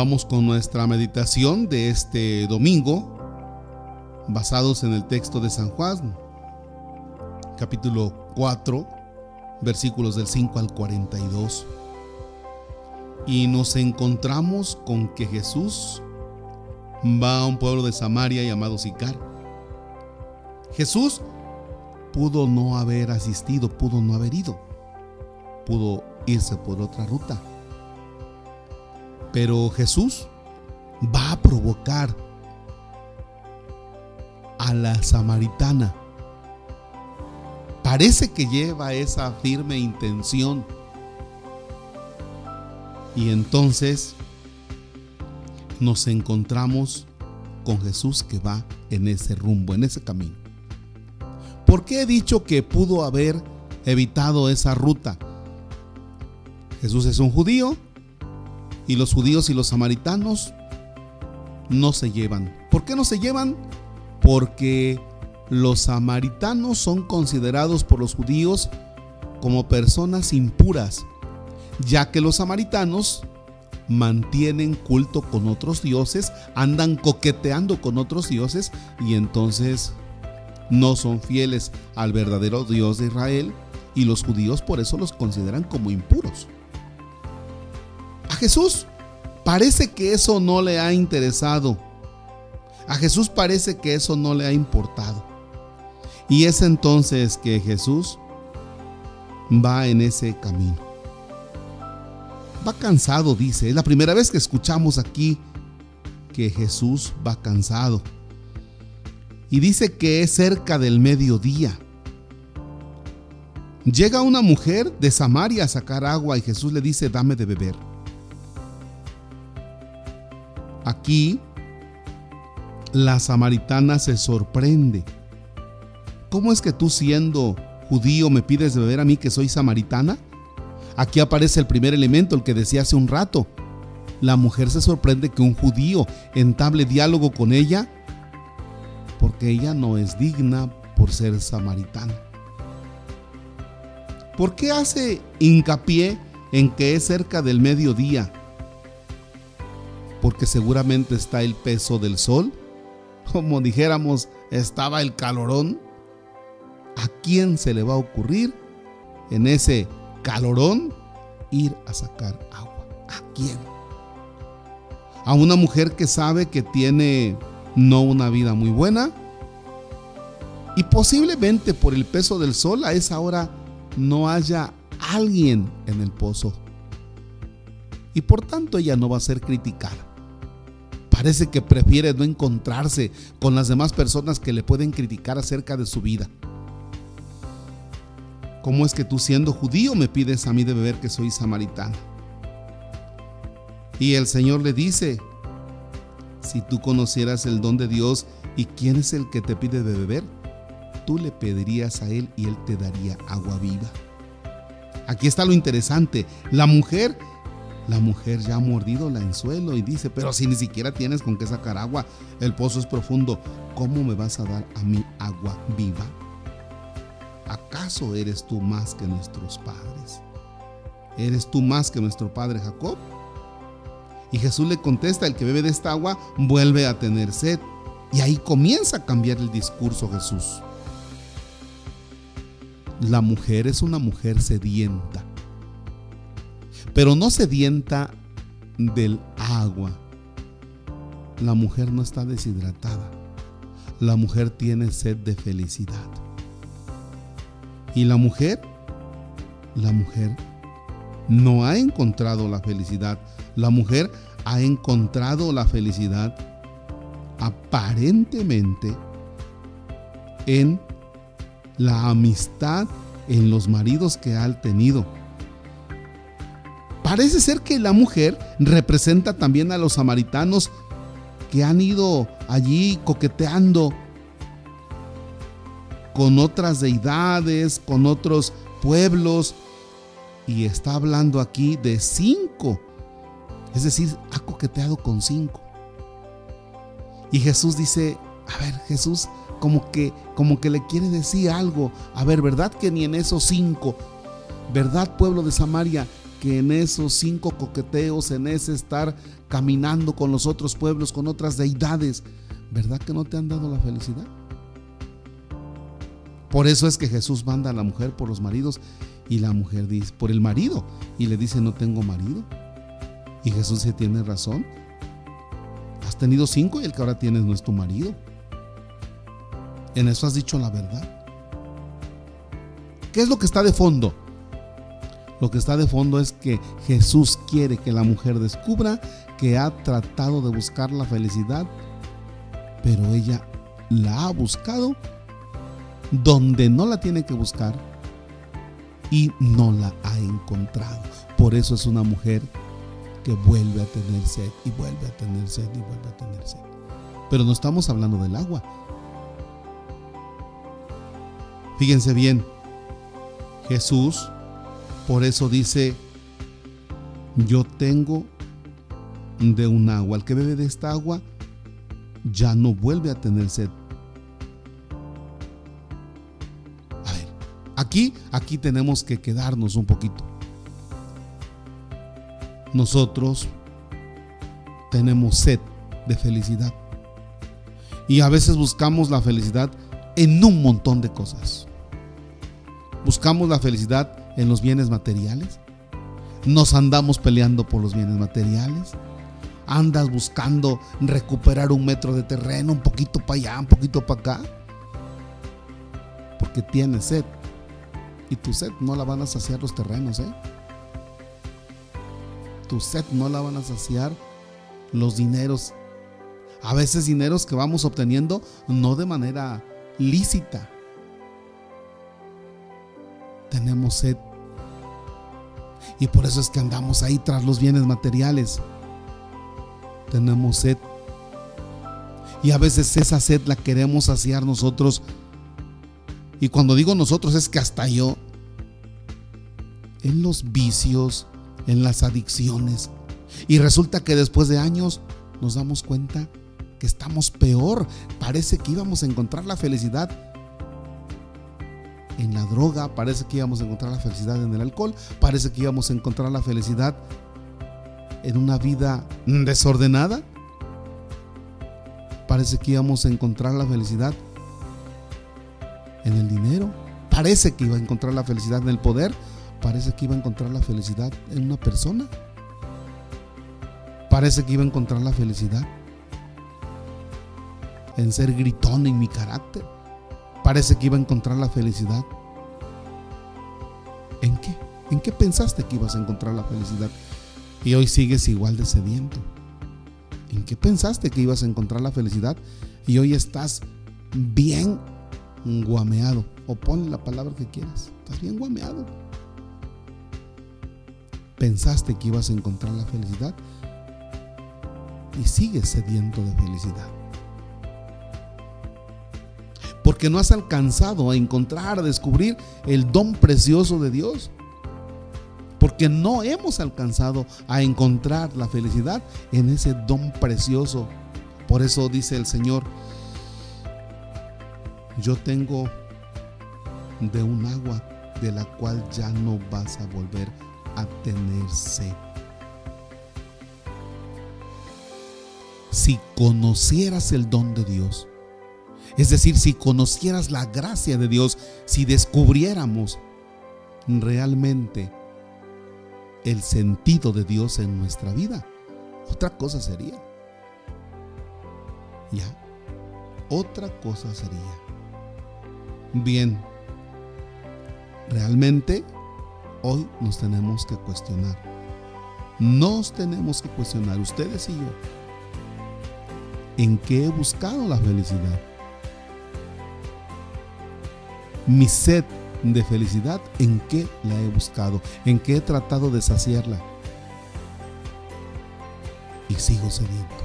Vamos con nuestra meditación de este domingo, basados en el texto de San Juan, capítulo 4, versículos del 5 al 42. Y nos encontramos con que Jesús va a un pueblo de Samaria llamado Sicar. Jesús pudo no haber asistido, pudo no haber ido, pudo irse por otra ruta. Pero Jesús va a provocar a la samaritana. Parece que lleva esa firme intención. Y entonces nos encontramos con Jesús que va en ese rumbo, en ese camino. ¿Por qué he dicho que pudo haber evitado esa ruta? Jesús es un judío y los judíos y los samaritanos no se llevan. ¿Por qué no se llevan? Porque los samaritanos son considerados por los judíos como personas impuras, ya que los samaritanos mantienen culto con otros dioses, andan coqueteando con otros dioses y entonces no son fieles al verdadero Dios de Israel y los judíos por eso los consideran como impuros. Jesús parece que eso no le ha interesado. A Jesús parece que eso no le ha importado. Y es entonces que Jesús va en ese camino va cansado, dice. Es la primera vez que escuchamos aquí que Jesús va cansado. Y dice que es cerca del mediodía. Llega una mujer de Samaria a sacar agua y Jesús le dice, dame de beber. Aquí la samaritana se sorprende. ¿Cómo es que tú siendo judío me pides de beber a mí que soy samaritana? Aquí aparece el primer elemento, el que decía hace un rato. La mujer se sorprende que un judío entable diálogo con ella porque ella no es digna por ser samaritana. ¿Por qué hace hincapié en que es cerca del mediodía? Porque seguramente está el peso del sol. Como dijéramos, estaba el calorón. ¿A quién se le va a ocurrir en ese calorón ir a sacar agua. ¿A quién? A una mujer que sabe que tiene no una vida muy buena y posiblemente por el peso del sol a esa hora no haya alguien en el pozo. Y por tanto ella no va a ser criticada. Parece que prefiere no encontrarse con las demás personas que le pueden criticar acerca de su vida. ¿Cómo es que tú siendo judío me pides a mí de beber que soy samaritana? Y el Señor le dice, si tú conocieras el don de Dios y quién es el que te pide de beber, tú le pedirías a Él y Él te daría agua viva. Aquí está lo interesante, la mujer, la mujer ya ha mordido el anzuelo y dice, pero si ni siquiera tienes con qué sacar agua, el pozo es profundo, ¿cómo me vas a dar a mí agua viva? ¿acaso eres tú más que nuestros padres? ¿Eres tú más que nuestro padre Jacob? Y Jesús le contesta, el que bebe de esta agua vuelve a tener sed. Y ahí comienza a cambiar el discurso Jesús. La mujer es una mujer sedienta, pero no sedienta del agua. La mujer no está deshidratada. La mujer tiene sed de felicidad. Y la mujer, la mujer no ha encontrado la felicidad. La mujer ha encontrado la felicidad aparentemente en la amistad, en los maridos que ha tenido. Parece ser que la mujer representa también a los samaritanos que han ido allí coqueteando con otras deidades, con otros pueblos. Y está hablando aquí de cinco. Es decir, ha coqueteado con cinco. Y Jesús dice, a ver, Jesús como que como que le quiere decir algo. A ver, ¿verdad que ni en esos cinco, verdad pueblo de Samaria, que en esos cinco coqueteos, en ese estar caminando con los otros pueblos, con otras deidades, ¿verdad que no te han dado la felicidad? Por eso es que Jesús manda a la mujer por los maridos y la mujer dice, por el marido, y le dice, no tengo marido. Y Jesús se tiene razón. Has tenido cinco y el que ahora tienes no es tu marido. En eso has dicho la verdad. ¿Qué es lo que está de fondo? Lo que está de fondo es que Jesús quiere que la mujer descubra que ha tratado de buscar la felicidad, pero ella la ha buscado donde no la tiene que buscar y no la ha encontrado. Por eso es una mujer que vuelve a tener sed y vuelve a tener sed y vuelve a tener sed. Pero no estamos hablando del agua. Fíjense bien, Jesús por eso dice, yo tengo de un agua. El que bebe de esta agua ya no vuelve a tener sed. A ver, aquí, aquí tenemos que quedarnos un poquito. Nosotros tenemos sed de felicidad. Y a veces buscamos la felicidad en un montón de cosas. Buscamos la felicidad en los bienes materiales. Nos andamos peleando por los bienes materiales. Andas buscando recuperar un metro de terreno, un poquito para allá, un poquito para acá. Porque tienes sed. Y tu sed no la van a saciar los terrenos, ¿eh? Tu sed no la van a saciar los dineros. A veces dineros que vamos obteniendo no de manera lícita, tenemos sed. Y por eso es que andamos ahí tras los bienes materiales. Tenemos sed. Y a veces esa sed la queremos saciar nosotros. Y cuando digo nosotros es que hasta yo. En los vicios, en las adicciones. Y resulta que después de años nos damos cuenta que estamos peor. Parece que íbamos a encontrar la felicidad en la droga, parece que íbamos a encontrar la felicidad en el alcohol, parece que íbamos a encontrar la felicidad en una vida desordenada, parece que íbamos a encontrar la felicidad en el dinero, parece que iba a encontrar la felicidad en el poder, parece que iba a encontrar la felicidad en una persona, parece que iba a encontrar la felicidad en ser gritón en mi carácter parece que iba a encontrar la felicidad. ¿En qué? ¿En qué pensaste que ibas a encontrar la felicidad? Y hoy sigues igual de sediento. ¿En qué pensaste que ibas a encontrar la felicidad? Y hoy estás bien guameado. O pon la palabra que quieras. Estás bien guameado. Pensaste que ibas a encontrar la felicidad y sigues sediento de felicidad porque no has alcanzado a encontrar, a descubrir el don precioso de Dios. Porque no hemos alcanzado a encontrar la felicidad en ese don precioso. Por eso dice el Señor, yo tengo de un agua de la cual ya no vas a volver a tener sed. Si conocieras el don de Dios, es decir, si conocieras la gracia de Dios, si descubriéramos realmente el sentido de Dios en nuestra vida, otra cosa sería. Ya, otra cosa sería. Bien, realmente hoy nos tenemos que cuestionar. Nos tenemos que cuestionar, ustedes y yo, en qué he buscado la felicidad mi sed de felicidad, ¿en qué la he buscado? ¿En qué he tratado de saciarla? Y sigo sediento.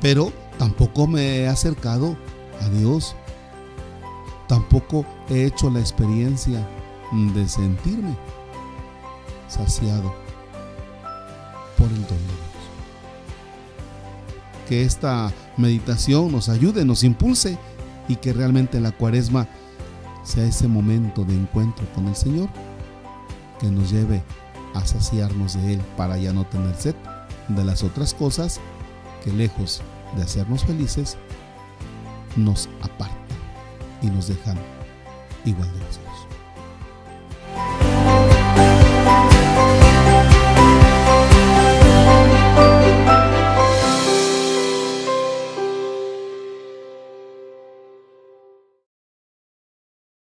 Pero tampoco me he acercado a Dios. Tampoco he hecho la experiencia de sentirme saciado por el don de Dios. Que esta meditación nos ayude, nos impulse y que realmente la cuaresma sea ese momento de encuentro con el Señor que nos lleve a saciarnos de Él para ya no tener sed de las otras cosas que lejos de hacernos felices, nos apartan y nos dejan igual de vacíos.